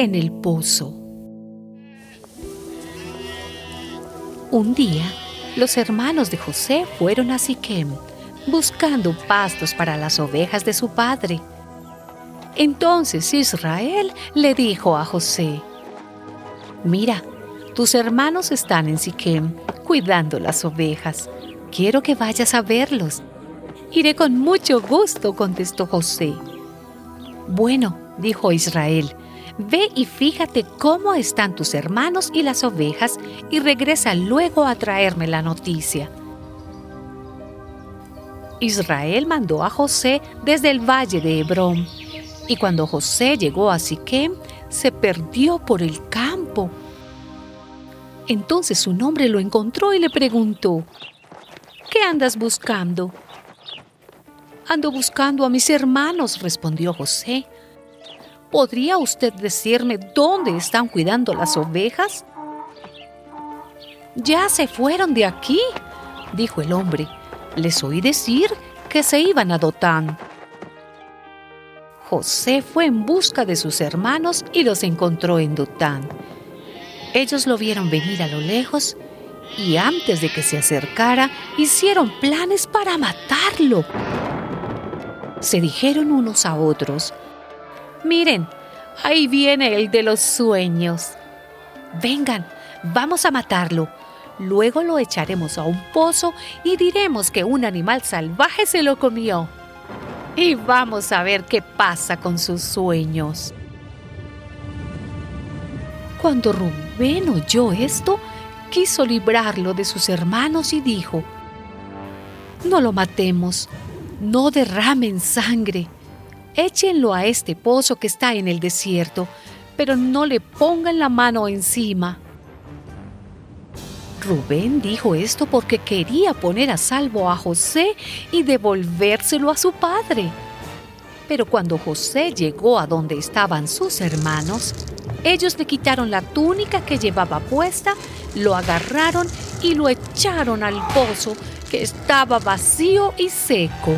en el pozo. Un día, los hermanos de José fueron a Siquem buscando pastos para las ovejas de su padre. Entonces Israel le dijo a José: Mira, tus hermanos están en Siquem cuidando las ovejas. Quiero que vayas a verlos. Iré con mucho gusto, contestó José. Bueno, dijo Israel, ve y fíjate cómo están tus hermanos y las ovejas y regresa luego a traerme la noticia. Israel mandó a José desde el valle de Hebrón, y cuando José llegó a Siquem, se perdió por el campo. Entonces su nombre lo encontró y le preguntó, ¿Qué andas buscando? Ando buscando a mis hermanos, respondió José. ¿Podría usted decirme dónde están cuidando las ovejas? Ya se fueron de aquí, dijo el hombre. Les oí decir que se iban a Dotán. José fue en busca de sus hermanos y los encontró en Dotán. Ellos lo vieron venir a lo lejos y antes de que se acercara hicieron planes para matarlo se dijeron unos a otros, miren, ahí viene el de los sueños. Vengan, vamos a matarlo. Luego lo echaremos a un pozo y diremos que un animal salvaje se lo comió. Y vamos a ver qué pasa con sus sueños. Cuando Rubén oyó esto, quiso librarlo de sus hermanos y dijo, No lo matemos, no derramen sangre. Échenlo a este pozo que está en el desierto, pero no le pongan la mano encima. Rubén dijo esto porque quería poner a salvo a José y devolvérselo a su padre. Pero cuando José llegó a donde estaban sus hermanos, ellos le quitaron la túnica que llevaba puesta, lo agarraron y lo echaron al pozo que estaba vacío y seco.